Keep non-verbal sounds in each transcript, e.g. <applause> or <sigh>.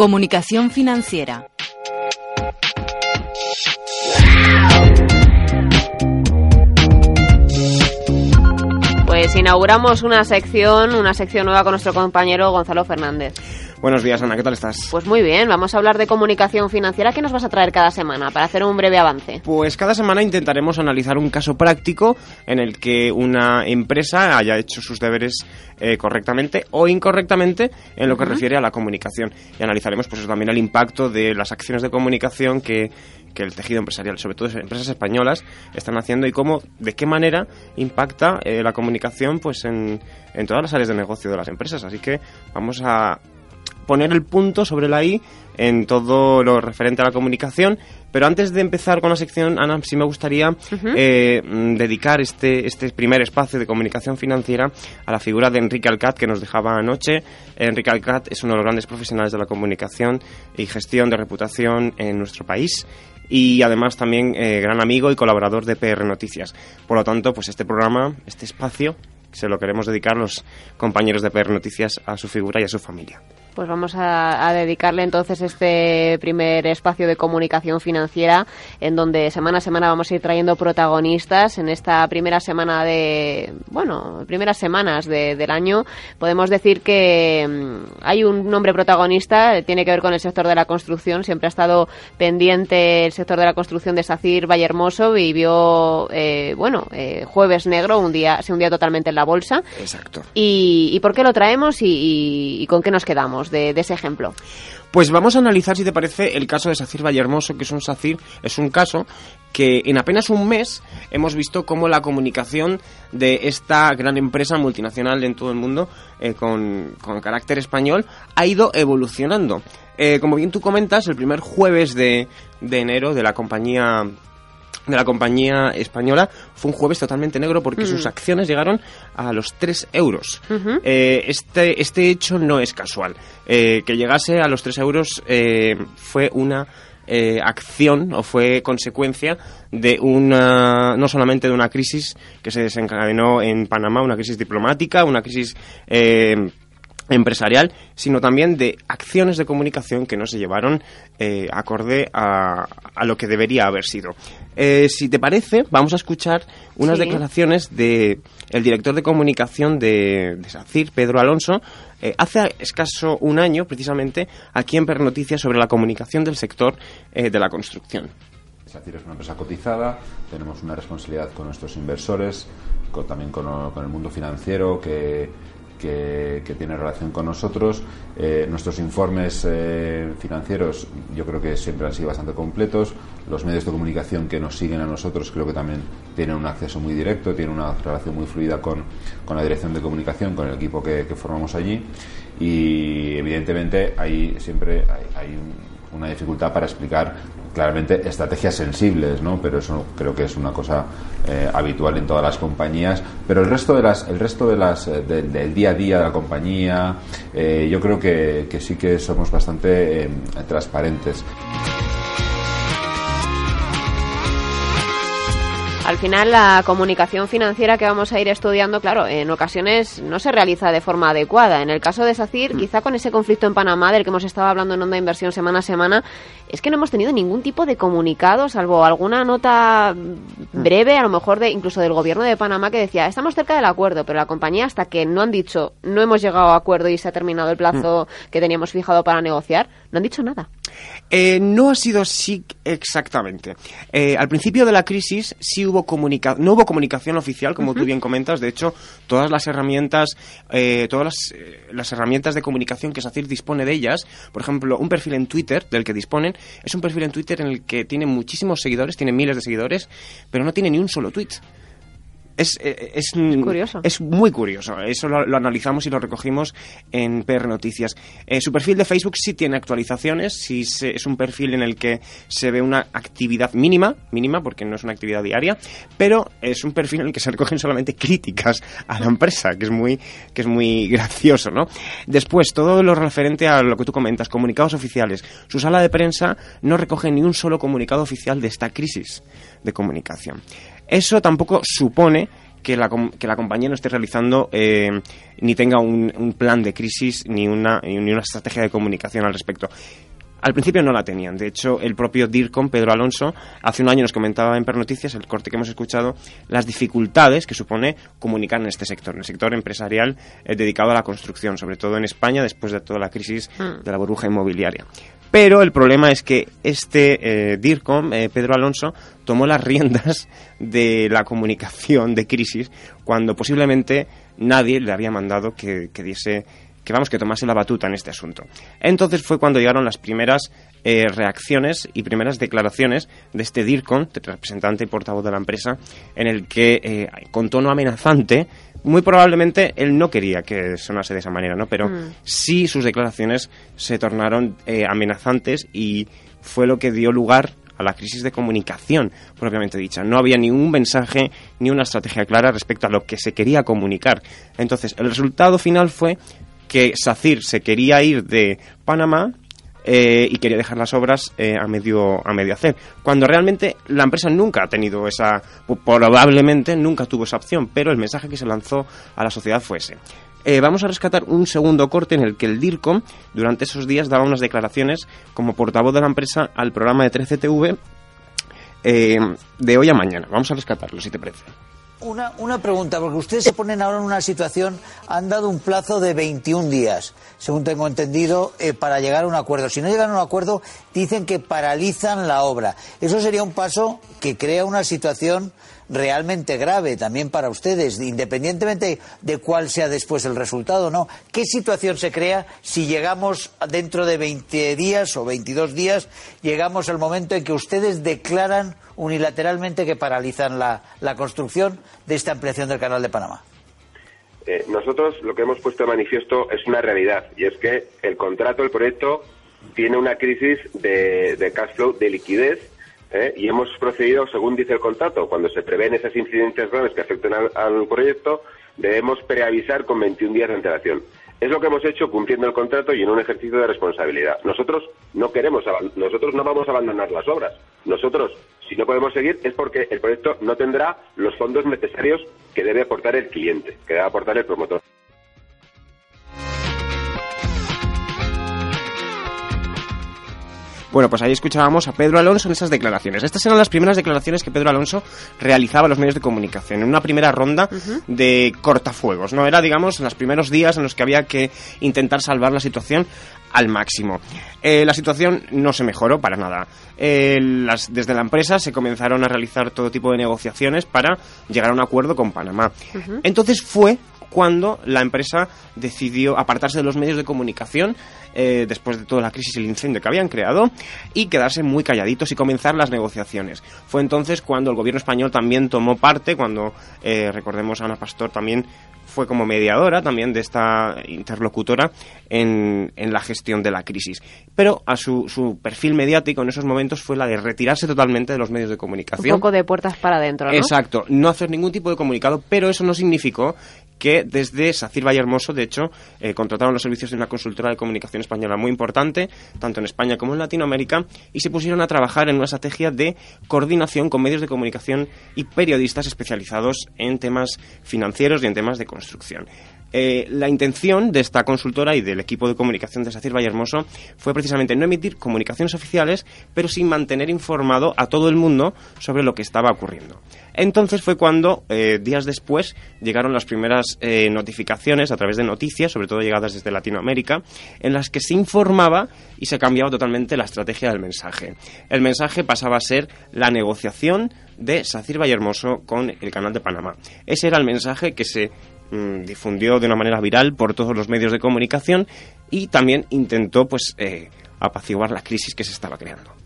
Comunicación financiera. Pues inauguramos una sección, una sección nueva con nuestro compañero Gonzalo Fernández. Buenos días, Ana, ¿qué tal estás? Pues muy bien, vamos a hablar de comunicación financiera. ¿Qué nos vas a traer cada semana para hacer un breve avance? Pues cada semana intentaremos analizar un caso práctico en el que una empresa haya hecho sus deberes eh, correctamente o incorrectamente en lo que refiere a la comunicación. Y analizaremos pues también el impacto de las acciones de comunicación que, que el tejido empresarial, sobre todo empresas españolas, están haciendo y cómo, de qué manera impacta eh, la comunicación pues en, en todas las áreas de negocio de las empresas. Así que vamos a poner el punto sobre la I en todo lo referente a la comunicación. Pero antes de empezar con la sección, Ana, sí me gustaría eh, mm, dedicar este, este primer espacio de comunicación financiera a la figura de Enrique Alcat que nos dejaba anoche. Enrique Alcat es uno de los grandes profesionales de la comunicación y gestión de reputación en nuestro país y además también eh, gran amigo y colaborador de PR Noticias. Por lo tanto, pues este programa, este espacio, se lo queremos dedicar los compañeros de PR Noticias a su figura y a su familia. Pues vamos a, dedicarle entonces este primer espacio de comunicación financiera en donde semana a semana vamos a ir trayendo protagonistas en esta primera semana de, bueno, primeras semanas del año. Podemos decir que mm, hay un nombre protagonista, tiene que ver con el sector de la construcción. Siempre ha estado pendiente el sector de la construcción de Sacir Vallehermoso y vio, eh, bueno, eh, jueves negro, un día, se un día totalmente en la bolsa. Exacto. ¿Y, por qué lo traemos y con qué nos quedamos? De, ese ejemplo? Pues vamos a analizar, si te parece, el caso de Sacir Vallehermoso, que es un Sacir, es un caso que en apenas un mes hemos visto cómo la comunicación de esta gran empresa multinacional en todo el mundo, eh, con, carácter español, ha ido evolucionando. Eh, como bien tú comentas, el primer jueves de, de enero de la compañía de la compañía española fue un jueves totalmente negro porque sus mm. acciones llegaron a los 3 euros. Eh, este, este hecho no es casual. Eh, que llegase a los 3 euros eh, fue una acción o fue consecuencia de una no solamente de una crisis que se desencadenó en Panamá, una crisis diplomática, una crisis empresarial, sino también de acciones de comunicación que no se llevaron eh, acorde a, a, lo que debería haber sido. Eh, si te parece, vamos a escuchar unas declaraciones de el director de comunicación de, de SACIR, Pedro Alonso, eh, hace escaso un año, precisamente, aquí en Per Noticias sobre la comunicación del sector de la construcción. SACIR es una empresa cotizada, tenemos una responsabilidad con nuestros inversores, también con, con el mundo financiero que que, tiene relación con nosotros. Eh, nuestros informes eh, financieros yo creo que siempre han sido bastante completos. Los medios de comunicación que nos siguen a nosotros creo que también tienen un acceso muy directo, tienen una relación muy fluida con, con la dirección de comunicación, con el equipo que, formamos allí. Y evidentemente ahí siempre hay, una dificultad para explicar claramente estrategias sensibles, ¿no? Pero eso creo que es una cosa eh, habitual en todas las compañías. Pero el resto de las, el resto de las, eh, del día a día de la compañía, eh, yo creo que, que, sí que somos bastante transparentes. Al final, la comunicación financiera que vamos a ir estudiando, claro, en ocasiones no se realiza de forma adecuada. En el caso de SACIR, quizá con ese conflicto en Panamá del que hemos estado hablando en Onda Inversión semana a semana, es que no hemos tenido ningún tipo de comunicado, salvo alguna nota breve, a lo mejor de incluso del gobierno de Panamá, que decía, estamos cerca del acuerdo, pero la compañía hasta que no han dicho, no hemos llegado a acuerdo y se ha terminado el plazo que teníamos fijado para negociar, no han dicho nada. Eh, no ha sido así exactamente. Eh, al principio de la crisis sí hubo comunica no hubo comunicación oficial, como tú bien comentas. De hecho, todas las herramientas, eh, todas las, eh, las herramientas de comunicación que SACIR dispone de ellas, por ejemplo, un perfil en Twitter del que disponen, es un perfil en Twitter en el que tiene muchísimos seguidores, tiene miles de seguidores, pero no tiene ni un solo tweet. Es, eh, es, curioso. es muy curioso. Eso lo, lo analizamos y lo recogimos en PR Noticias. Eh, su perfil de Facebook sí tiene actualizaciones, sí se- es un perfil en el que se ve una actividad mínima, mínima porque no es una actividad diaria, pero es un perfil en el que se recogen solamente críticas a la empresa, que es muy, que es muy gracioso, ¿no? Después, todo lo referente a lo que tú comentas, comunicados oficiales. Su sala de prensa no recoge ni un solo comunicado oficial de esta crisis de comunicación. Eso tampoco supone que la, que la compañía no esté realizando eh, ni tenga un, un plan de crisis ni una, ni una estrategia de comunicación al respecto. Al principio no la tenían. De hecho, el propio DIRCOM, Pedro Alonso, hace un año nos comentaba en Per Noticias, el corte que hemos escuchado, las dificultades que supone comunicar en este sector, en el sector empresarial eh, dedicado a la construcción, sobre todo en España, después de toda la crisis de la burbuja inmobiliaria. Pero el problema es que este eh, DIRCOM, eh, Pedro Alonso, tomó las riendas de la comunicación de crisis cuando posiblemente nadie le había mandado que, que diese que vamos que tomase la batuta en este asunto. Entonces fue cuando llegaron las primeras eh, reacciones y primeras declaraciones de este DIRCON, representante y portavoz de la empresa, en el que eh, con tono amenazante, muy probablemente él no quería que sonase de esa manera, ¿no? Pero sí sus declaraciones se tornaron eh, amenazantes y fue lo que dio lugar a la crisis de comunicación propiamente dicha. No había ni un mensaje ni una estrategia clara respecto a lo que se quería comunicar. Entonces, el resultado final fue que SACIR se quería ir de Panamá eh, y quería dejar las obras eh, a medio a medio hacer cuando realmente la empresa nunca ha tenido esa probablemente nunca tuvo esa opción pero el mensaje que se lanzó a la sociedad fue ese Eh, vamos a rescatar un segundo corte en el que el DIRCOM durante esos días daba unas declaraciones como portavoz de la empresa al programa de 13TV eh, de hoy a mañana. Vamos a rescatarlo, si te parece. Una, una pregunta, porque ustedes se ponen ahora en una situación, han dado un plazo de 21 días, según tengo entendido, eh, para llegar a un acuerdo. Si no llegan a un acuerdo, dicen que paralizan la obra. Eso sería un paso que crea una situación realmente grave también para ustedes, independientemente de cuál sea después el resultado, ¿no? ¿Qué situación se crea si llegamos dentro de 20 días o 22 días, llegamos al momento en que ustedes declaran unilateralmente que paralizan la, la construcción de esta ampliación del Canal de Panamá? Eh, nosotros lo que hemos puesto de manifiesto es una realidad y es que el contrato, el proyecto, tiene una crisis de, de cash flow, de liquidez, ¿eh? y hemos procedido según dice el contrato. Cuando se prevén esas incidentes graves que afecten al, al proyecto, debemos preavisar con 21 días de antelación. Es lo que hemos hecho cumpliendo el contrato y en un ejercicio de responsabilidad. Nosotros no queremos, nosotros no vamos a abandonar las obras. Nosotros, si no podemos seguir, es porque el proyecto no tendrá los fondos necesarios que debe aportar el cliente, que debe aportar el promotor. Bueno, pues ahí escuchábamos a Pedro Alonso en esas declaraciones. Estas eran las primeras declaraciones que Pedro Alonso realizaba a los medios de comunicación en una primera ronda de cortafuegos. No era, digamos, en los primeros días en los que había que intentar salvar la situación al máximo. Eh, la situación no se mejoró para nada. Eh, las- desde la empresa se comenzaron a realizar todo tipo de negociaciones para llegar a un acuerdo con Panamá. Entonces fue cuando la empresa decidió apartarse de los medios de comunicación eh, después de toda la crisis y el incendio que habían creado y quedarse muy calladitos y comenzar las negociaciones. Fue entonces cuando el gobierno español también tomó parte, cuando eh, recordemos a Ana Pastor también fue como mediadora también de esta interlocutora en, en la gestión de la crisis. Pero a su, su perfil mediático en esos momentos fue la de retirarse totalmente de los medios de Un comunicación. poco de puertas para adentro, ¿no? Exacto, no hacer ningún tipo de comunicado, pero eso no significó que desde Sacir Valle Hermoso, de hecho, eh, contrataron los servicios de una consultora de comunicación española muy importante, tanto en España como en Latinoamérica, y se pusieron a trabajar en una estrategia de coordinación con medios de comunicación y periodistas especializados en temas financieros y en temas de construcción. Eh, la intención de esta consultora y del equipo de comunicación de SACIR Vallehermoso fue precisamente no emitir comunicaciones oficiales, pero sí mantener informado a todo el mundo sobre lo que estaba ocurriendo. Entonces fue cuando, eh, días después, llegaron las primeras eh, notificaciones a través de noticias, sobre todo llegadas desde Latinoamérica, en las que se informaba y se cambiaba totalmente la estrategia del mensaje. El mensaje pasaba a ser la negociación de SACIR Vallehermoso con el Canal de Panamá. Ese era el mensaje que se mm, difundió de una manera viral por todos los medios de comunicación y también intentó pues eh, apaciguar la crisis que se estaba creando.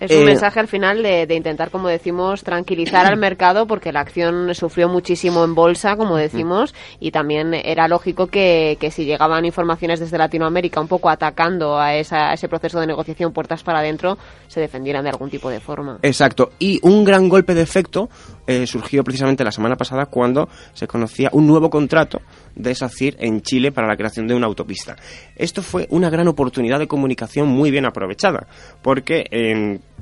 Es un Eh, mensaje al final de, de intentar, como decimos, tranquilizar al mercado porque la acción sufrió muchísimo en bolsa, como decimos, y también era lógico que, que si llegaban informaciones desde Latinoamérica un poco atacando a, esa- a ese proceso de negociación puertas para adentro, se defendieran de algún tipo de forma. Exacto. Y un gran golpe de efecto eh, surgió precisamente la semana pasada cuando se conocía un nuevo contrato de SACIR en Chile para la creación de una autopista. Esto fue una gran oportunidad de comunicación muy bien aprovechada, porque a-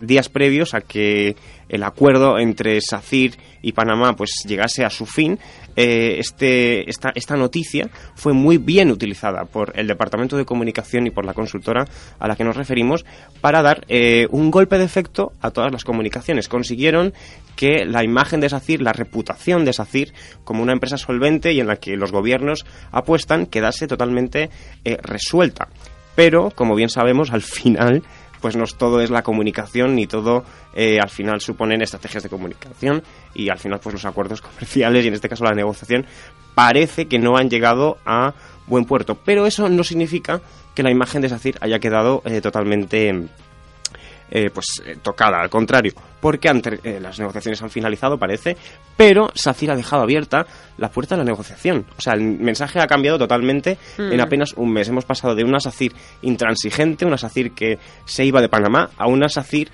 días previos a que el acuerdo entre SACIR y Panamá pues llegase a su fin, eh, este, esta, esta noticia fue muy bien utilizada por el Departamento de Comunicación y por la consultora a la que nos referimos para dar eh, un golpe de efecto a todas las comunicaciones. Consiguieron que la imagen de SACIR, la reputación de SACIR como una empresa solvente y en la que los gobiernos apuestan quedase totalmente eh, resuelta. Pero, como bien sabemos, al final pues no es- todo es la comunicación ni todo eh, al final suponen estrategias de comunicación y al final pues los acuerdos comerciales y en este caso la negociación parece que no han llegado a buen puerto. Pero eso no significa que la imagen de SACIR haya quedado eh, totalmente eh, pues eh, tocada, al contrario, porque ante, eh, las negociaciones han finalizado, parece, pero SACIR ha dejado abierta la puerta de la negociación. O sea, el mensaje ha cambiado totalmente Mm. en apenas un mes. Hemos pasado de una SACIR intransigente, una SACIR que se iba de Panamá, a una SACIR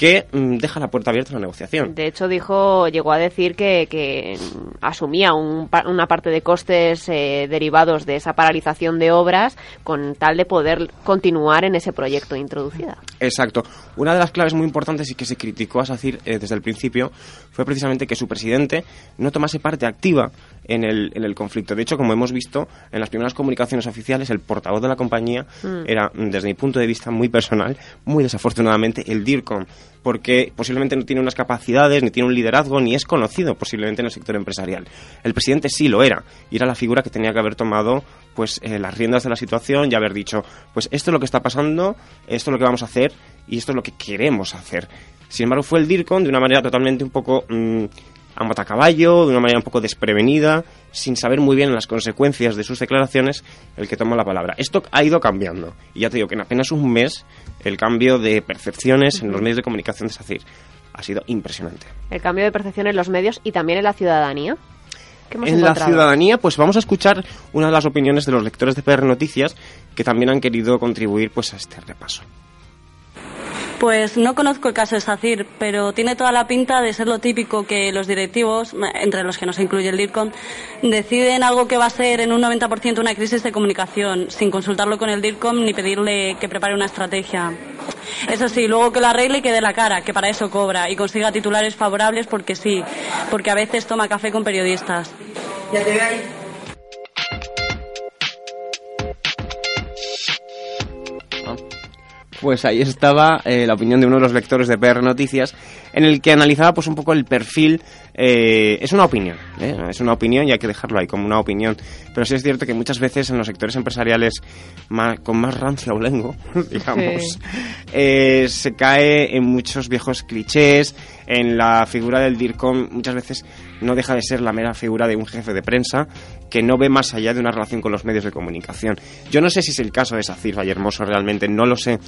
que mm, deja la puerta abierta a la negociación. De hecho, dijo, llegó a decir que, que mm, asumía un una parte de costes eh, derivados de esa paralización de obras con tal de poder continuar en ese proyecto introducida. Exacto. Una de las claves muy importantes y que se criticó a SACIR eh, desde el principio fue precisamente que su presidente no tomase parte activa en el, en el conflicto. De hecho, como hemos visto en las primeras comunicaciones oficiales, el portavoz de la compañía Mm. era, mm, desde mi punto de vista muy personal, muy desafortunadamente, el DIRCOM, porque posiblemente no tiene unas capacidades, ni tiene un liderazgo, ni es conocido posiblemente en el sector empresarial. El presidente sí lo era, y era la figura que tenía que haber tomado pues eh, las riendas de la situación y haber dicho, pues esto es lo que está pasando, esto es lo que vamos a hacer y esto es lo que queremos hacer. Sin embargo, fue el DIRCOM de una manera totalmente un poco mm, a matacaballo, de una manera un poco desprevenida, sin saber muy bien las consecuencias de sus declaraciones, el que toma la palabra. Esto ha ido cambiando. Y ya te digo que en apenas un mes el cambio de percepciones en los medios de comunicación de SACIR ha sido impresionante. El cambio de percepción en los medios y también en la ciudadanía. ¿Qué hemos En la ciudadanía, pues vamos a escuchar una de las opiniones de los lectores de PR Noticias que también han querido contribuir pues a este repaso. Pues no conozco el caso de SACIR, pero tiene toda la pinta de ser lo típico que los directivos, entre los que no se incluye el DIRCOM, deciden algo que va a ser en un 90% una crisis de comunicación, sin consultarlo con el DIRCOM ni pedirle que prepare una estrategia. Eso sí, luego que lo arregle y que dé la cara, que para eso cobra, y consiga titulares favorables porque sí, porque a veces toma café con periodistas. Ya te Pues ahí estaba eh, la opinión de uno de los lectores de PR Noticias, en el que analizaba pues un poco el perfil. eh, es una opinión, ¿eh? es una opinión y hay que dejarlo ahí como una opinión. Pero sí es cierto que muchas veces en los sectores empresariales más- con más rancia lengo, <laughs> digamos, Sí. eh, se cae en muchos viejos clichés. En la figura del DIRCOM muchas veces no deja de ser la mera figura de un jefe de prensa que no ve más allá de una relación con los medios de comunicación. Yo no sé si es el caso de Sacir Vallehermoso realmente, no lo sé,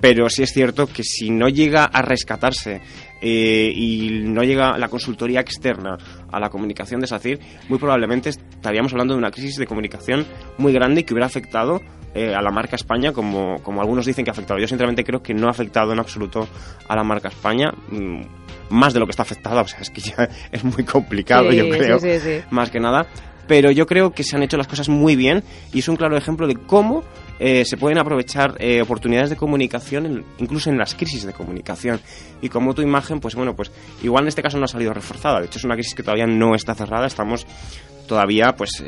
pero sí es cierto que si no llega a rescatarse eh, y no llega la consultoría externa a la comunicación de SACIR, muy probablemente estaríamos hablando de una crisis de comunicación muy grande y que hubiera afectado eh, a la marca España, como, como algunos dicen que ha afectado. Yo sinceramente creo que no ha afectado en absoluto a la marca España, mm, más de lo que está afectada, o sea, es que ya <laughs> es muy complicado, Sí, yo creo, sí, sí, sí. más que nada. Pero yo creo que se han hecho las cosas muy bien y es un claro ejemplo de cómo eh, se pueden aprovechar eh, oportunidades de comunicación, incluso en las crisis de comunicación. Y como tu imagen, pues bueno, pues igual en este caso no ha salido reforzada. De hecho, es una crisis que todavía no está cerrada. Estamos todavía, pues,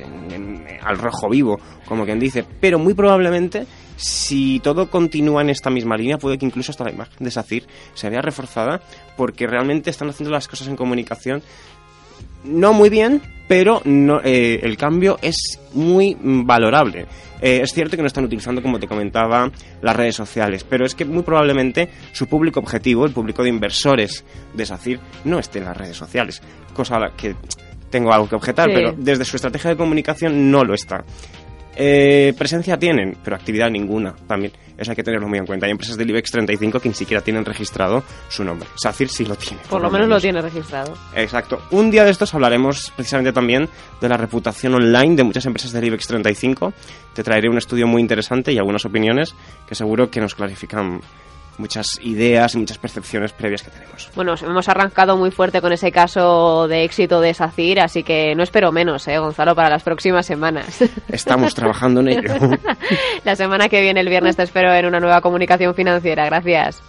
al rojo vivo, como quien dice. Pero muy probablemente si todo continúa en esta misma línea, puede que incluso hasta la imagen de SACIR se vea reforzada, porque realmente están haciendo las cosas en comunicación no muy bien, pero no, eh, el cambio es muy valorable. Eh, es cierto que no están utilizando, como te comentaba, las redes sociales, pero es que muy probablemente su público objetivo, el público de inversores de SACIR, no esté en las redes sociales, cosa a la que tengo algo que objetar, pero desde su estrategia de comunicación no lo está. Eh, presencia tienen, pero actividad ninguna también. Eso hay que tenerlo muy en cuenta. Hay empresas del IBEX 35 que ni siquiera tienen registrado su nombre. SACIR sí lo tiene. Por, lo, menos, lo tiene registrado. Exacto. Un día de estos hablaremos precisamente también de la reputación online de muchas empresas del IBEX 35. Te traeré un estudio muy interesante y algunas opiniones que seguro que nos clarifican muchas ideas y muchas percepciones previas que tenemos. Bueno, hemos arrancado muy fuerte con ese caso de éxito de SACIR, así que no espero menos, ¿eh, Gonzalo, para las próximas semanas. <laughs> Estamos trabajando en ello. <laughs> La semana que viene, el viernes, te espero en una nueva comunicación financiera. Gracias.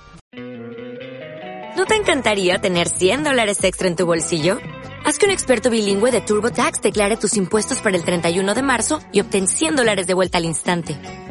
¿No te encantaría tener 100 dólares extra en tu bolsillo? Haz que un experto bilingüe de TurboTax declare tus impuestos para el 31 de marzo y obtén 100 dólares de vuelta al instante.